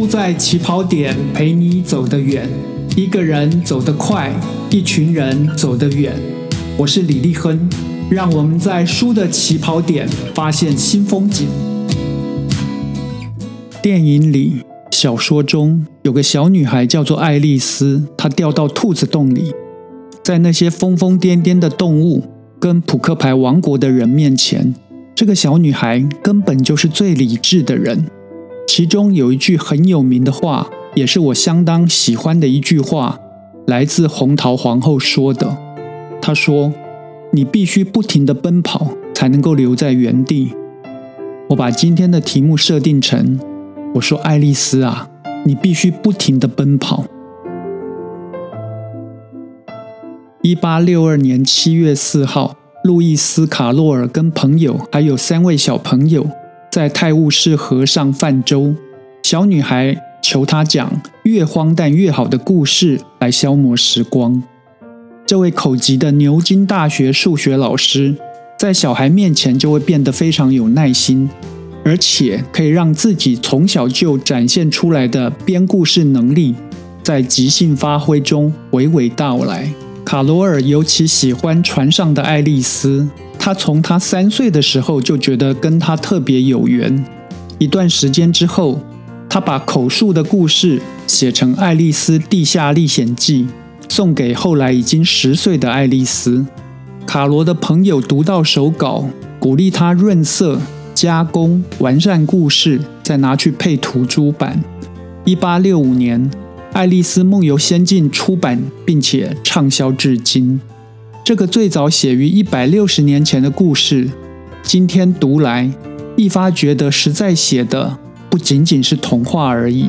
输在起跑点，陪你走得远。一个人走得快，一群人走得远。我是李立亨，让我们在输的起跑点发现新风景。电影里、小说中有个小女孩叫做爱丽丝，她掉到兔子洞里，在那些疯疯癫癫的动物跟扑克牌王国的人面前，这个小女孩根本就是最理智的人。其中有一句很有名的话，也是我相当喜欢的一句话，来自红桃皇后说的。她说：“你必须不停的奔跑，才能够留在原地。”我把今天的题目设定成：“我说爱丽丝啊，你必须不停的奔跑。”一八六二年七月四号，路易斯·卡洛尔跟朋友还有三位小朋友。在泰晤士河上泛舟，小女孩求他讲越荒诞越好的故事来消磨时光。这位口疾的牛津大学数学老师，在小孩面前就会变得非常有耐心，而且可以让自己从小就展现出来的编故事能力，在即兴发挥中娓娓道来。卡罗尔尤其喜欢船上的爱丽丝。他从他三岁的时候就觉得跟他特别有缘。一段时间之后，他把口述的故事写成《爱丽丝地下历险记》，送给后来已经十岁的爱丽丝。卡罗的朋友读到手稿，鼓励他润色、加工、完善故事，再拿去配图出版。一八六五年，《爱丽丝梦游仙境》出版，并且畅销至今。这个最早写于一百六十年前的故事，今天读来，一发觉得实在写的不仅仅是童话而已。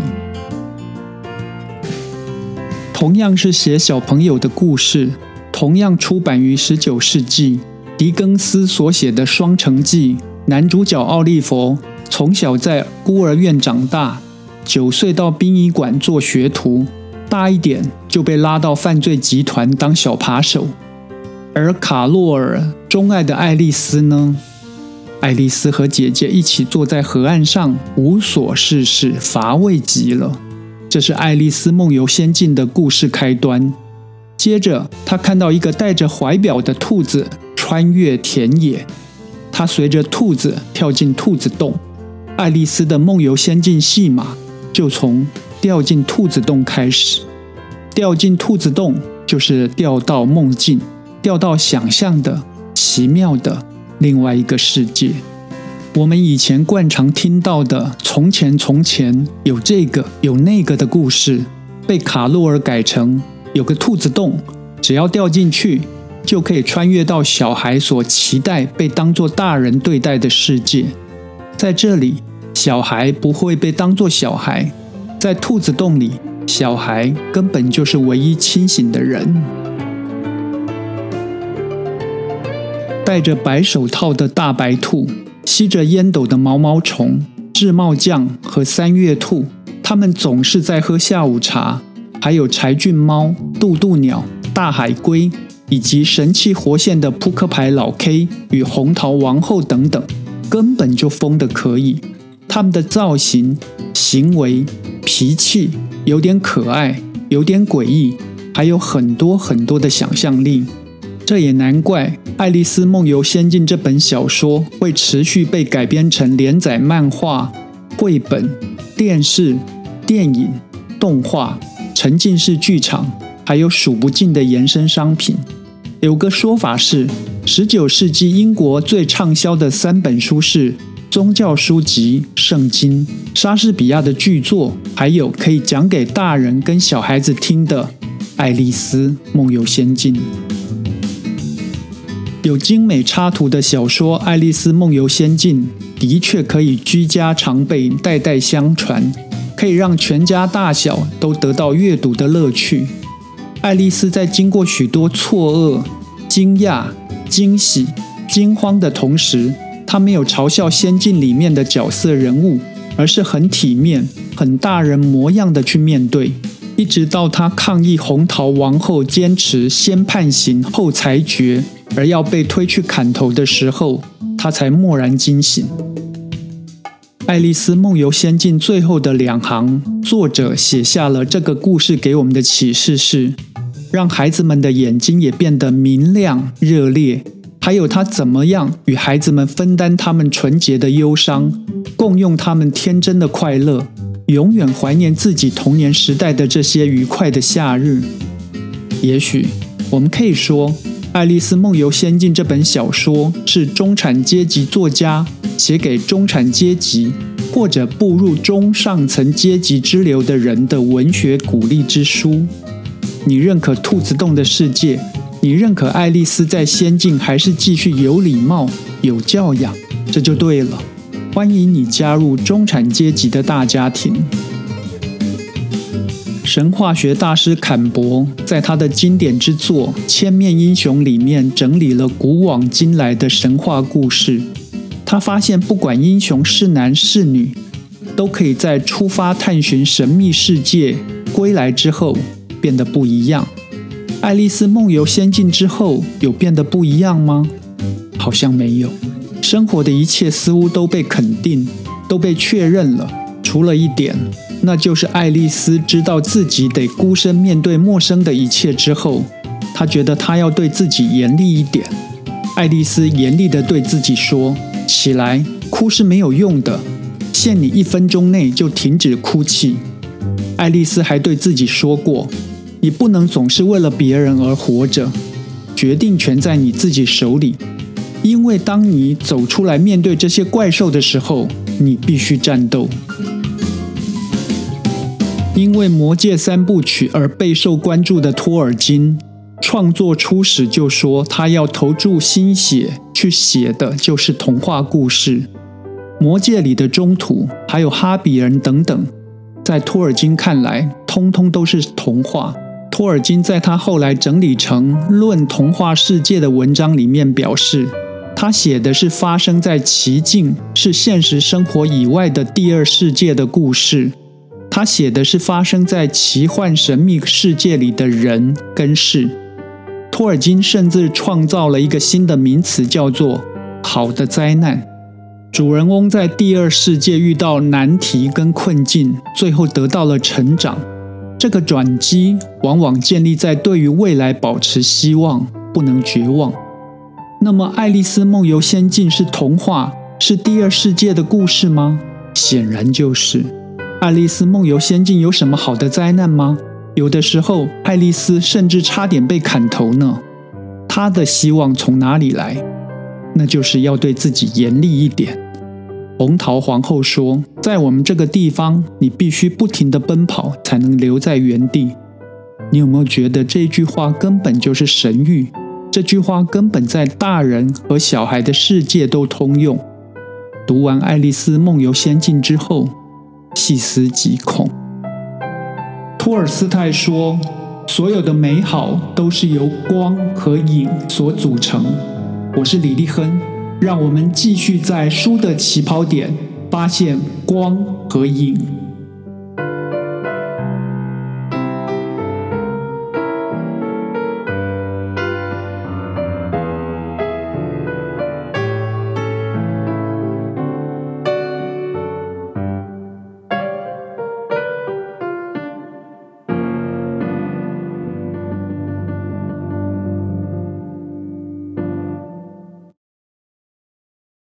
同样是写小朋友的故事，同样出版于十九世纪，狄更斯所写的《双城记》，男主角奥利弗从小在孤儿院长大，九岁到殡仪馆做学徒，大一点就被拉到犯罪集团当小扒手。而卡洛尔钟爱的爱丽丝呢？爱丽丝和姐姐一起坐在河岸上，无所事事，乏味极了。这是《爱丽丝梦游仙境》的故事开端。接着，她看到一个戴着怀表的兔子穿越田野，她随着兔子跳进兔子洞。爱丽丝的梦游仙境戏码就从掉进兔子洞开始。掉进兔子洞，就是掉到梦境。掉到想象的奇妙的另外一个世界。我们以前惯常听到的“从前从前有这个有那个”的故事，被卡洛尔改成有个兔子洞，只要掉进去就可以穿越到小孩所期待被当作大人对待的世界。在这里，小孩不会被当作小孩，在兔子洞里，小孩根本就是唯一清醒的人。戴着白手套的大白兔，吸着烟斗的毛毛虫，智茂匠和三月兔，他们总是在喝下午茶。还有柴郡猫、渡渡鸟、大海龟，以及神气活现的扑克牌老 K 与红桃王后等等，根本就疯得可以。他们的造型、行为、脾气，有点可爱，有点诡异，还有很多很多的想象力。这也难怪，《爱丽丝梦游仙境》这本小说会持续被改编成连载漫画、绘本、电视、电影、动画、沉浸式剧场，还有数不尽的延伸商品。有个说法是，十九世纪英国最畅销的三本书是宗教书籍《圣经》、莎士比亚的巨作，还有可以讲给大人跟小孩子听的《爱丽丝梦游仙境》。有精美插图的小说《爱丽丝梦游仙境》的确可以居家常备、代代相传，可以让全家大小都得到阅读的乐趣。爱丽丝在经过许多错愕、惊讶、惊喜、惊慌的同时，她没有嘲笑仙境里面的角色人物，而是很体面、很大人模样的去面对。一直到他抗议红桃王后坚持先判刑后裁决。而要被推去砍头的时候，他才蓦然惊醒。爱丽丝梦游仙境》最后的两行，作者写下了这个故事给我们的启示是：让孩子们的眼睛也变得明亮、热烈。还有他怎么样与孩子们分担他们纯洁的忧伤，共用他们天真的快乐，永远怀念自己童年时代的这些愉快的夏日。也许我们可以说，《爱丽丝梦游仙境》这本小说是中产阶级作家写给中产阶级或者步入中上层阶级之流的人的文学鼓励之书。你认可兔子洞的世界？你认可爱丽丝在仙境还是继续有礼貌、有教养？这就对了。欢迎你加入中产阶级的大家庭。神话学大师坎伯在他的经典之作《千面英雄》里面整理了古往今来的神话故事。他发现，不管英雄是男是女，都可以在出发探寻神秘世界归来之后变得不一样。爱丽丝梦游仙境之后有变得不一样吗？好像没有。生活的一切似乎都被肯定，都被确认了。除了一点，那就是爱丽丝知道自己得孤身面对陌生的一切之后，她觉得她要对自己严厉一点。爱丽丝严厉地对自己说：“起来，哭是没有用的，限你一分钟内就停止哭泣。”爱丽丝还对自己说过。你不能总是为了别人而活着，决定权在你自己手里。因为当你走出来面对这些怪兽的时候，你必须战斗。因为《魔戒》三部曲而备受关注的托尔金，创作初始就说他要投注心血去写的就是童话故事。《魔戒》里的中土还有哈比人等等，在托尔金看来，通通都是童话。托尔金在他后来整理成《论童话世界》的文章里面表示，他写的是发生在奇境、是现实生活以外的第二世界的故事。他写的是发生在奇幻神秘世界里的人跟事。托尔金甚至创造了一个新的名词，叫做“好的灾难”。主人翁在第二世界遇到难题跟困境，最后得到了成长。这个转机往往建立在对于未来保持希望，不能绝望。那么，《爱丽丝梦游仙境》是童话，是第二世界的故事吗？显然就是。《爱丽丝梦游仙境》有什么好的灾难吗？有的时候，爱丽丝甚至差点被砍头呢。她的希望从哪里来？那就是要对自己严厉一点。红桃皇后说：“在我们这个地方，你必须不停地奔跑，才能留在原地。”你有没有觉得这句话根本就是神谕？这句话根本在大人和小孩的世界都通用。读完《爱丽丝梦游仙境》之后，细思极恐。托尔斯泰说：“所有的美好都是由光和影所组成。”我是李立亨。让我们继续在书的起跑点发现光和影。